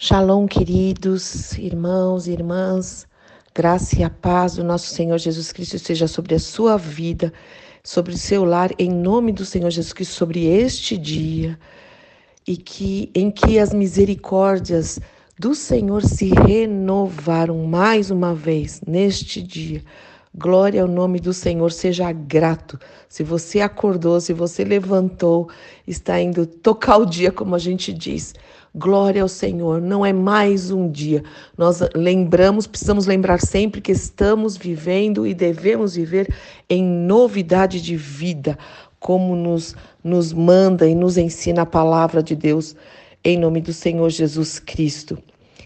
Shalom, queridos irmãos e irmãs. Graça e a paz do nosso Senhor Jesus Cristo esteja sobre a sua vida, sobre o seu lar, em nome do Senhor Jesus Cristo, sobre este dia, e que em que as misericórdias do Senhor se renovaram mais uma vez neste dia. Glória ao nome do Senhor, seja grato. Se você acordou, se você levantou, está indo tocar o dia, como a gente diz. Glória ao Senhor, não é mais um dia. Nós lembramos, precisamos lembrar sempre que estamos vivendo e devemos viver em novidade de vida, como nos, nos manda e nos ensina a palavra de Deus, em nome do Senhor Jesus Cristo.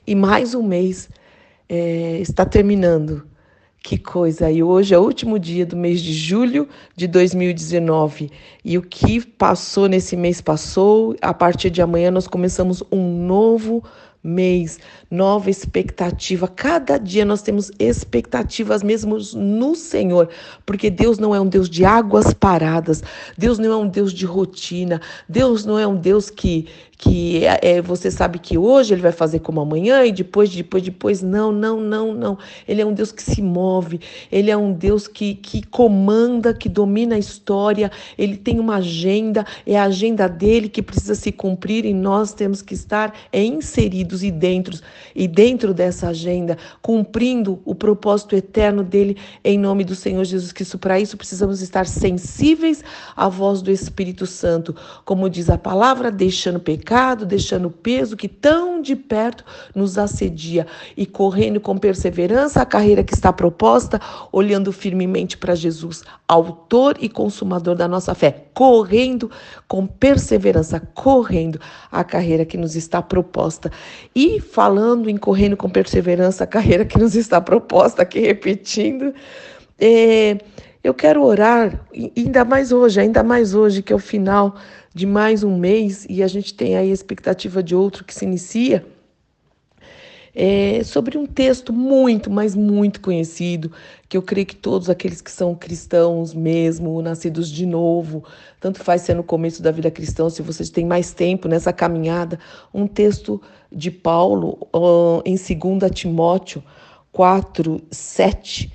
E mais um mês é, está terminando. Que coisa! E hoje é o último dia do mês de julho de 2019. E o que passou nesse mês passou. A partir de amanhã nós começamos um novo mês, nova expectativa. Cada dia nós temos expectativas mesmo no Senhor, porque Deus não é um Deus de águas paradas, Deus não é um Deus de rotina, Deus não é um Deus que que é, é, você sabe que hoje ele vai fazer como amanhã e depois, depois, depois. Não, não, não, não. Ele é um Deus que se move, ele é um Deus que, que comanda, que domina a história, ele tem uma agenda, é a agenda dele que precisa se cumprir e nós temos que estar é, inseridos e dentro, e dentro dessa agenda, cumprindo o propósito eterno dele em nome do Senhor Jesus Cristo. Para isso precisamos estar sensíveis à voz do Espírito Santo, como diz a palavra, deixando pecar pecado, deixando o peso que tão de perto nos assedia e correndo com perseverança a carreira que está proposta, olhando firmemente para Jesus, autor e consumador da nossa fé, correndo com perseverança, correndo a carreira que nos está proposta. E falando em correndo com perseverança a carreira que nos está proposta, aqui repetindo, é, eu quero orar, ainda mais hoje, ainda mais hoje, que é o final de mais um mês e a gente tem aí a expectativa de outro que se inicia, é sobre um texto muito, mas muito conhecido, que eu creio que todos aqueles que são cristãos mesmo, nascidos de novo, tanto faz ser no começo da vida cristã, se vocês têm mais tempo nessa caminhada, um texto de Paulo uh, em 2 Timóteo 4, 7,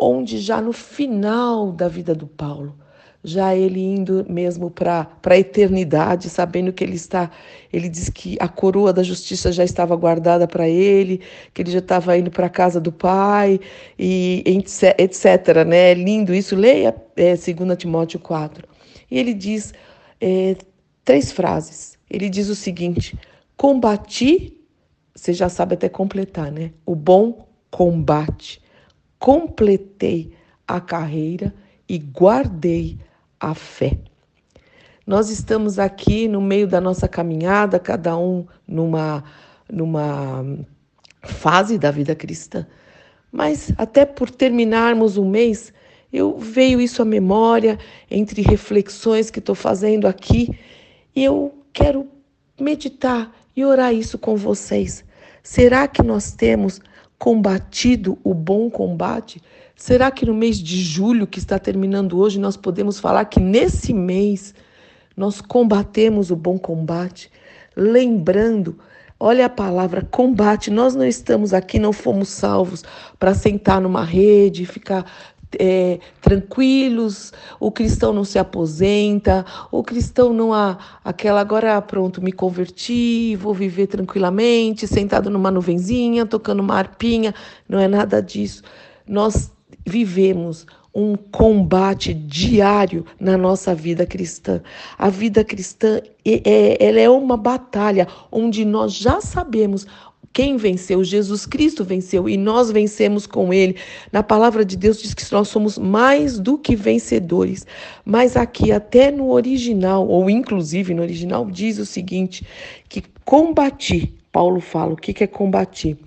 onde já no final da vida do Paulo, já ele indo mesmo para a eternidade, sabendo que ele está, ele diz que a coroa da justiça já estava guardada para ele, que ele já estava indo para a casa do pai, e etc. Né? É lindo isso, leia é, 2 Timóteo 4. E ele diz é, três frases. Ele diz o seguinte: combati, você já sabe até completar, né? O bom combate. Completei a carreira e guardei a fé. Nós estamos aqui no meio da nossa caminhada, cada um numa, numa fase da vida cristã. Mas até por terminarmos um mês, eu veio isso à memória entre reflexões que estou fazendo aqui e eu quero meditar e orar isso com vocês. Será que nós temos combatido o bom combate? Será que no mês de julho, que está terminando hoje, nós podemos falar que nesse mês nós combatemos o bom combate? Lembrando, olha a palavra combate, nós não estamos aqui, não fomos salvos para sentar numa rede, ficar é, tranquilos, o cristão não se aposenta, o cristão não há aquela agora pronto, me converti, vou viver tranquilamente, sentado numa nuvenzinha, tocando uma arpinha, não é nada disso. Nós vivemos um combate diário na nossa vida cristã. A vida cristã é, ela é uma batalha onde nós já sabemos quem venceu? Jesus Cristo venceu e nós vencemos com ele. Na palavra de Deus diz que nós somos mais do que vencedores. Mas aqui, até no original, ou inclusive no original, diz o seguinte: que combati. Paulo fala: o que é combater?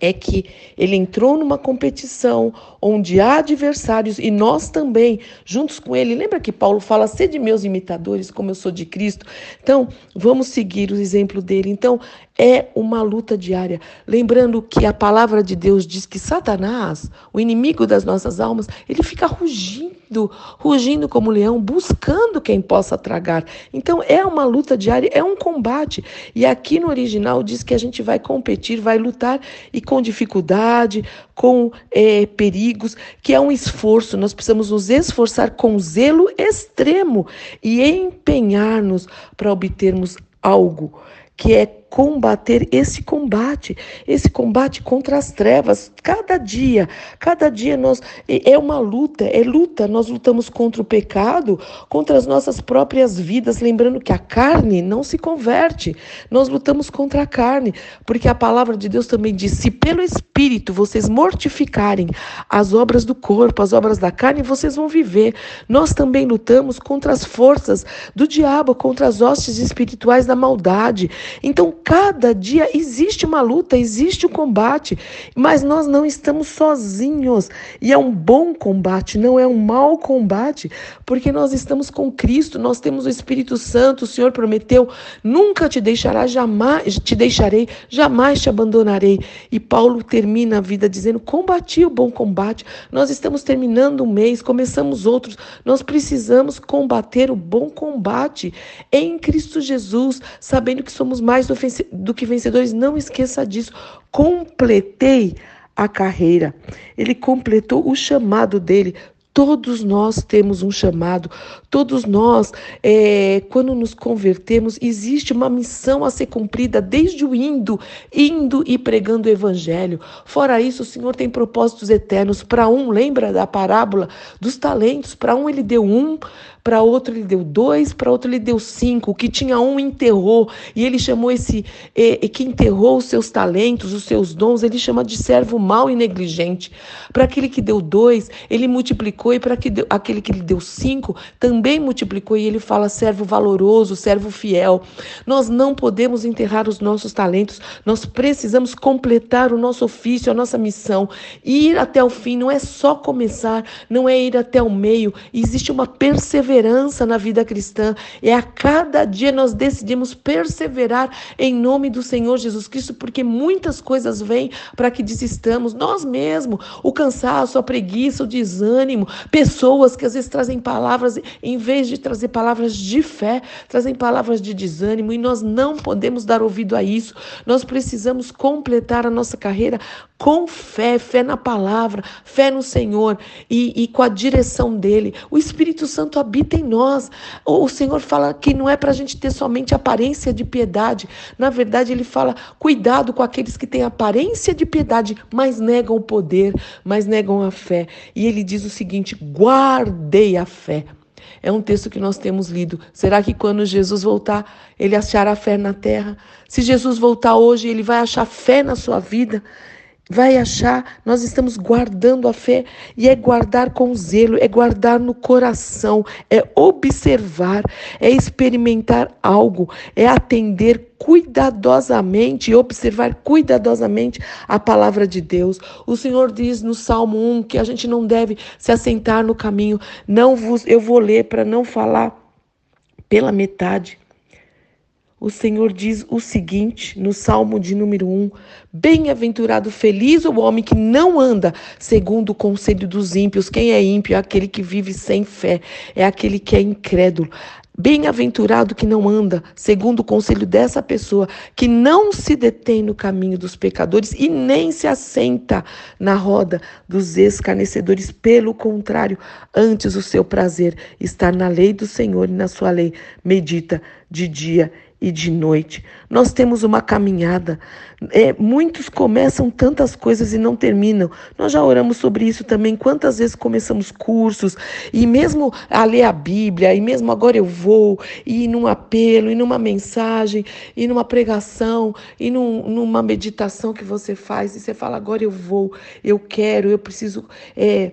é que ele entrou numa competição onde há adversários e nós também, juntos com ele. Lembra que Paulo fala: sede meus imitadores, como eu sou de Cristo? Então, vamos seguir o exemplo dele. Então, é uma luta diária. Lembrando que a palavra de Deus diz que Satanás, o inimigo das nossas almas, ele fica rugindo, rugindo como leão, buscando quem possa tragar. Então é uma luta diária, é um combate. E aqui no original diz que a gente vai competir, vai lutar e com dificuldade, com é, perigos, que é um esforço. Nós precisamos nos esforçar com zelo extremo e empenhar-nos para obtermos algo que é combater esse combate, esse combate contra as trevas. Cada dia, cada dia nós é uma luta, é luta. Nós lutamos contra o pecado, contra as nossas próprias vidas, lembrando que a carne não se converte. Nós lutamos contra a carne, porque a palavra de Deus também diz: se pelo espírito vocês mortificarem as obras do corpo, as obras da carne, vocês vão viver. Nós também lutamos contra as forças do diabo, contra as hostes espirituais da maldade. Então, Cada dia existe uma luta, existe um combate, mas nós não estamos sozinhos. E é um bom combate, não é um mau combate, porque nós estamos com Cristo, nós temos o Espírito Santo, o Senhor prometeu: nunca te deixará, jamais te deixarei, jamais te abandonarei. E Paulo termina a vida dizendo: combati o bom combate. Nós estamos terminando um mês, começamos outros. Nós precisamos combater o bom combate em Cristo Jesus, sabendo que somos mais ofensivos do que vencedores, não esqueça disso. Completei a carreira. Ele completou o chamado dele. Todos nós temos um chamado, todos nós, é, quando nos convertemos, existe uma missão a ser cumprida desde o indo, indo e pregando o evangelho. Fora isso, o Senhor tem propósitos eternos. Para um, lembra da parábola dos talentos? Para um, ele deu um, para outro ele deu dois, para outro ele deu cinco. O que tinha um enterrou, e ele chamou esse e, e que enterrou os seus talentos, os seus dons, ele chama de servo mau e negligente. Para aquele que deu dois, ele multiplicou, e para aquele que lhe deu cinco, também multiplicou, e ele fala servo valoroso, servo fiel. Nós não podemos enterrar os nossos talentos, nós precisamos completar o nosso ofício, a nossa missão. Ir até o fim não é só começar, não é ir até o meio, existe uma perseverança perseverança na vida cristã. É a cada dia nós decidimos perseverar em nome do Senhor Jesus Cristo, porque muitas coisas vêm para que desistamos. Nós mesmos, o cansaço, a preguiça, o desânimo, pessoas que às vezes trazem palavras, em vez de trazer palavras de fé, trazem palavras de desânimo, e nós não podemos dar ouvido a isso. Nós precisamos completar a nossa carreira com fé, fé na palavra, fé no Senhor e, e com a direção dele. O Espírito Santo habita em nós. O Senhor fala que não é para a gente ter somente aparência de piedade. Na verdade, ele fala: cuidado com aqueles que têm aparência de piedade, mas negam o poder, mas negam a fé. E ele diz o seguinte: guardei a fé. É um texto que nós temos lido. Será que quando Jesus voltar, ele achará fé na terra? Se Jesus voltar hoje, ele vai achar fé na sua vida? Vai achar, nós estamos guardando a fé e é guardar com zelo, é guardar no coração, é observar, é experimentar algo, é atender cuidadosamente e observar cuidadosamente a palavra de Deus. O Senhor diz no Salmo 1 que a gente não deve se assentar no caminho. Não vos, eu vou ler para não falar pela metade o Senhor diz o seguinte no Salmo de número 1: Bem-aventurado, feliz o homem que não anda segundo o conselho dos ímpios. Quem é ímpio é aquele que vive sem fé, é aquele que é incrédulo. Bem-aventurado que não anda segundo o conselho dessa pessoa, que não se detém no caminho dos pecadores e nem se assenta na roda dos escarnecedores. Pelo contrário, antes o seu prazer está na lei do Senhor e na sua lei medita de dia e de noite. Nós temos uma caminhada. É, muitos começam tantas coisas e não terminam. Nós já oramos sobre isso também. Quantas vezes começamos cursos e mesmo a ler a Bíblia, e mesmo agora eu vou, e num apelo, e numa mensagem, e numa pregação, e num, numa meditação que você faz, e você fala, agora eu vou, eu quero, eu preciso. É,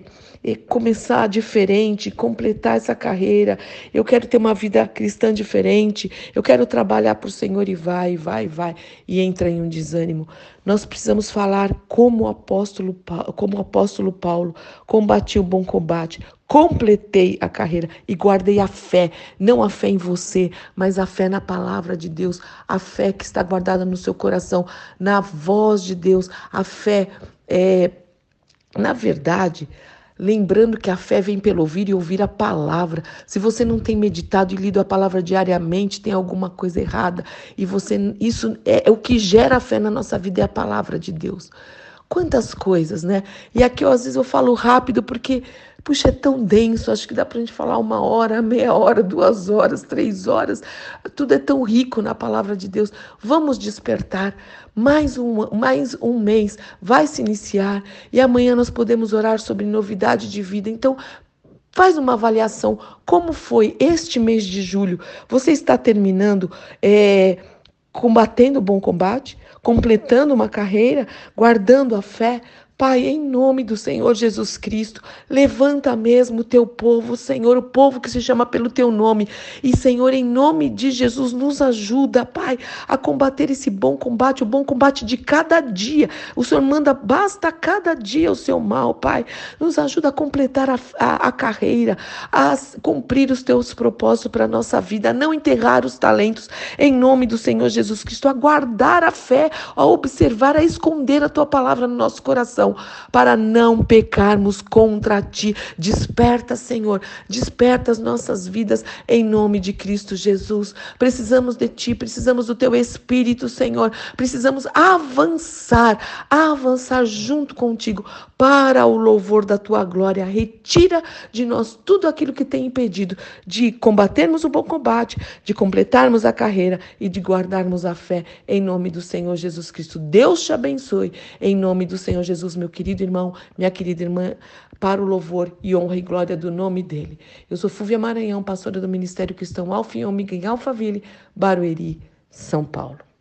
começar diferente, completar essa carreira. Eu quero ter uma vida cristã diferente. Eu quero trabalhar para o Senhor e vai, vai, vai e entra em um desânimo. Nós precisamos falar como o apóstolo, como o apóstolo Paulo combatiu o bom combate, completei a carreira e guardei a fé, não a fé em você, mas a fé na palavra de Deus, a fé que está guardada no seu coração, na voz de Deus, a fé é, na verdade, lembrando que a fé vem pelo ouvir e ouvir a palavra. Se você não tem meditado e lido a palavra diariamente, tem alguma coisa errada. E você isso é, é o que gera a fé na nossa vida é a palavra de Deus. Quantas coisas, né? E aqui às vezes eu falo rápido porque Puxa, é tão denso, acho que dá para a gente falar uma hora, meia hora, duas horas, três horas. Tudo é tão rico na palavra de Deus. Vamos despertar. Mais um, mais um mês vai se iniciar e amanhã nós podemos orar sobre novidade de vida. Então, Faz uma avaliação. Como foi este mês de julho? Você está terminando é, combatendo o bom combate, completando uma carreira, guardando a fé? Pai, em nome do Senhor Jesus Cristo, levanta mesmo o teu povo, Senhor, o povo que se chama pelo teu nome. E, Senhor, em nome de Jesus, nos ajuda, Pai, a combater esse bom combate, o bom combate de cada dia. O Senhor manda, basta cada dia o seu mal, Pai. Nos ajuda a completar a, a, a carreira, a cumprir os teus propósitos para a nossa vida, a não enterrar os talentos, em nome do Senhor Jesus Cristo, a guardar a fé, a observar, a esconder a tua palavra no nosso coração para não pecarmos contra ti. Desperta, Senhor, desperta as nossas vidas em nome de Cristo Jesus. Precisamos de ti, precisamos do teu Espírito, Senhor. Precisamos avançar, avançar junto contigo para o louvor da tua glória. Retira de nós tudo aquilo que tem impedido de combatermos o bom combate, de completarmos a carreira e de guardarmos a fé em nome do Senhor Jesus Cristo. Deus te abençoe em nome do Senhor Jesus meu querido irmão, minha querida irmã, para o louvor e honra e glória do nome dele. Eu sou Fúvia Maranhão, pastora do Ministério Cristão Alfa e Ômega em Alphaville, Barueri, São Paulo.